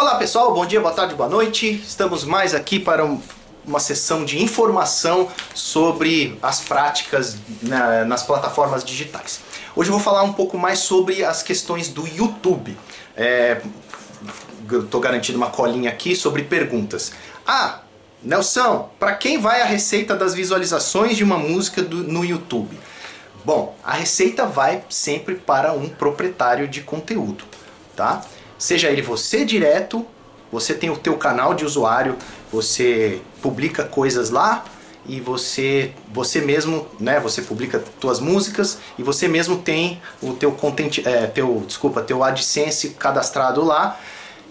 Olá pessoal, bom dia, boa tarde, boa noite. Estamos mais aqui para um, uma sessão de informação sobre as práticas na, nas plataformas digitais. Hoje eu vou falar um pouco mais sobre as questões do YouTube. É, Estou garantindo uma colinha aqui sobre perguntas. Ah, Nelson, para quem vai a receita das visualizações de uma música do, no YouTube? Bom, a receita vai sempre para um proprietário de conteúdo, tá? Seja ele você direto, você tem o teu canal de usuário, você publica coisas lá e você você mesmo, né, você publica tuas músicas e você mesmo tem o teu content, é, teu, desculpa, teu AdSense cadastrado lá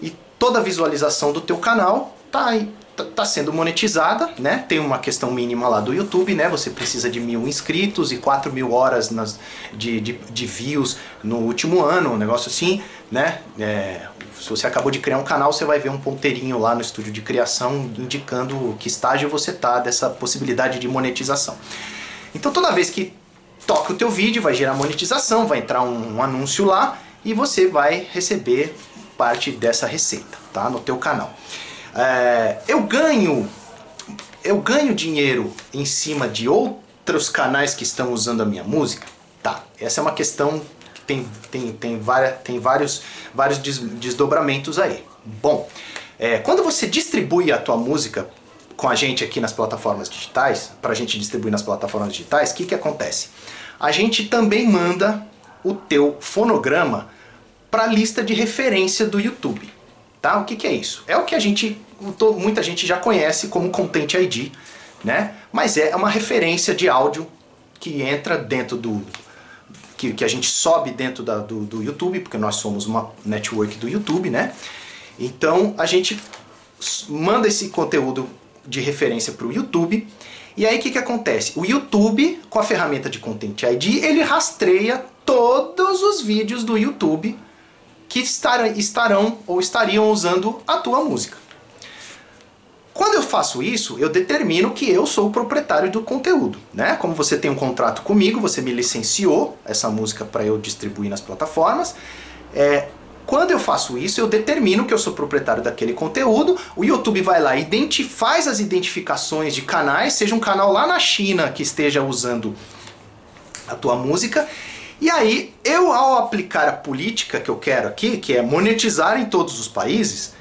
e toda visualização do teu canal tá aí tá sendo monetizada, né? Tem uma questão mínima lá do YouTube, né? Você precisa de mil inscritos e quatro mil horas nas, de, de, de views no último ano, um negócio assim, né? É, se você acabou de criar um canal, você vai ver um ponteirinho lá no estúdio de criação indicando que estágio você tá dessa possibilidade de monetização. Então toda vez que toca o teu vídeo, vai gerar monetização, vai entrar um, um anúncio lá e você vai receber parte dessa receita, tá? No teu canal. É, eu ganho eu ganho dinheiro em cima de outros canais que estão usando a minha música? Tá, essa é uma questão que tem, tem, tem, várias, tem vários, vários desdobramentos aí. Bom, é, quando você distribui a tua música com a gente aqui nas plataformas digitais, para a gente distribuir nas plataformas digitais, o que, que acontece? A gente também manda o teu fonograma para a lista de referência do YouTube. Tá? O que, que é isso? É o que a gente, muita gente já conhece como Content ID, né? mas é uma referência de áudio que entra dentro do. que, que a gente sobe dentro da, do, do YouTube, porque nós somos uma network do YouTube, né? Então a gente manda esse conteúdo de referência para o YouTube. E aí o que, que acontece? O YouTube, com a ferramenta de Content ID, ele rastreia todos os vídeos do YouTube que estarão ou estariam usando a tua música. Quando eu faço isso, eu determino que eu sou o proprietário do conteúdo, né? Como você tem um contrato comigo, você me licenciou essa música para eu distribuir nas plataformas. É, quando eu faço isso, eu determino que eu sou proprietário daquele conteúdo. O YouTube vai lá e faz as identificações de canais, seja um canal lá na China que esteja usando a tua música, e aí, eu ao aplicar a política que eu quero aqui, que é monetizar em todos os países,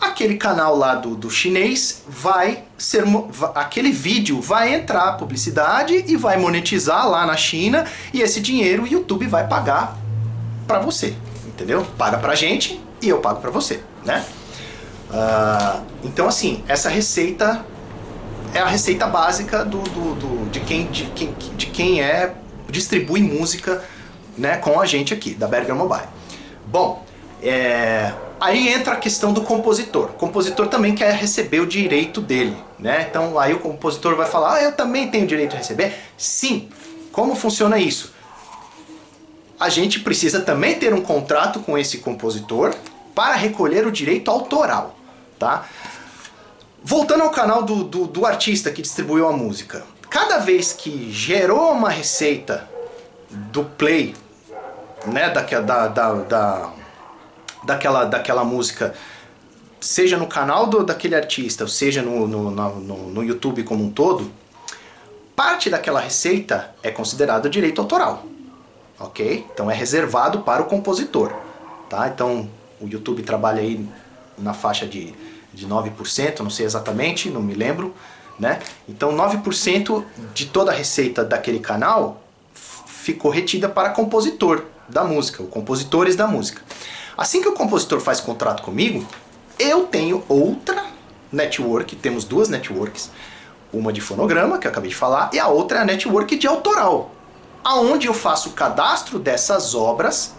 aquele canal lá do, do chinês vai ser. aquele vídeo vai entrar publicidade e vai monetizar lá na China, e esse dinheiro o YouTube vai pagar para você. Entendeu? Paga pra gente e eu pago para você, né? Uh, então assim, essa receita é a receita básica do, do, do, de, quem, de, quem, de quem é distribui música né, com a gente aqui, da Berger Mobile. Bom, é, aí entra a questão do compositor. O compositor também quer receber o direito dele, né? Então aí o compositor vai falar, ah, eu também tenho direito a receber? Sim. Como funciona isso? A gente precisa também ter um contrato com esse compositor para recolher o direito autoral, tá? Voltando ao canal do, do, do artista que distribuiu a música. Cada vez que gerou uma receita do play né, da, da, da, da, daquela, daquela música, seja no canal do, daquele artista, ou seja no, no, no, no YouTube como um todo, parte daquela receita é considerada direito autoral. Ok? Então é reservado para o compositor. Tá? Então o YouTube trabalha aí na faixa de, de 9%, não sei exatamente, não me lembro. Né? Então 9% de toda a receita daquele canal ficou retida para compositor da música, os compositores da música. Assim que o compositor faz contrato comigo, eu tenho outra network, temos duas networks, uma de fonograma, que eu acabei de falar, e a outra é a network de autoral, aonde eu faço o cadastro dessas obras.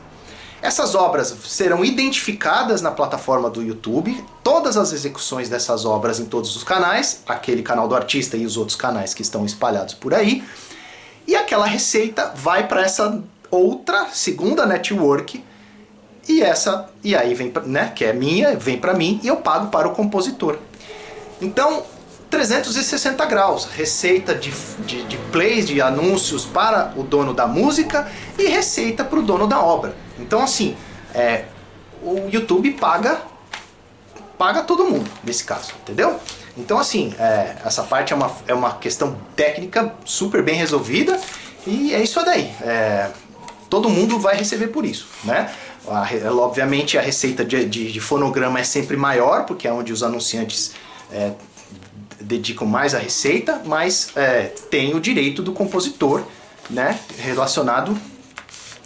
Essas obras serão identificadas na plataforma do YouTube, todas as execuções dessas obras em todos os canais, aquele canal do artista e os outros canais que estão espalhados por aí, e aquela receita vai para essa outra segunda network e essa e aí vem né que é minha vem para mim e eu pago para o compositor então 360 graus receita de, de, de plays de anúncios para o dono da música e receita para o dono da obra então assim é, o YouTube paga paga todo mundo nesse caso, entendeu? Então assim, é, essa parte é uma, é uma questão técnica super bem resolvida e é isso daí. É, todo mundo vai receber por isso, né? A, obviamente a receita de, de, de, fonograma é sempre maior, porque é onde os anunciantes é, dedicam mais a receita, mas é, tem o direito do compositor né, relacionado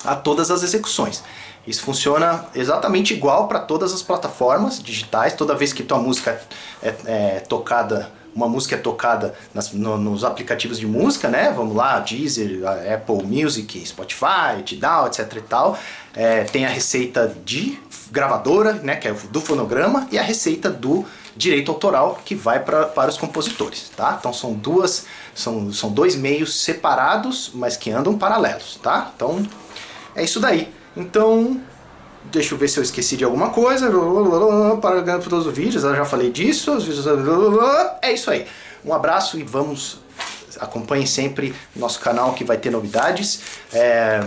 a todas as execuções. Isso funciona exatamente igual para todas as plataformas digitais. Toda vez que tua música é, é tocada, uma música é tocada nas, no, nos aplicativos de música, né? Vamos lá, Deezer, Apple Music, Spotify, Tidal, etc e tal. É, tem a receita de gravadora, né? Que é do fonograma e a receita do direito autoral que vai pra, para os compositores, tá? Então são duas, são, são dois meios separados, mas que andam paralelos, tá? Então é isso daí. Então, deixa eu ver se eu esqueci de alguma coisa. Para todos os vídeos, eu já falei disso. É isso aí. Um abraço e vamos. Acompanhe sempre nosso canal que vai ter novidades. É,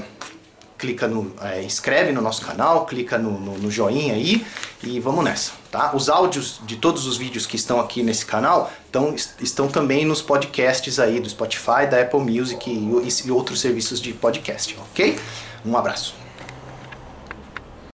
clica no. É, inscreve no nosso canal, clica no, no, no, joinha aí e vamos nessa. Tá? Os áudios de todos os vídeos que estão aqui nesse canal estão, estão também nos podcasts aí do Spotify, da Apple Music e, e outros serviços de podcast, ok? Um abraço.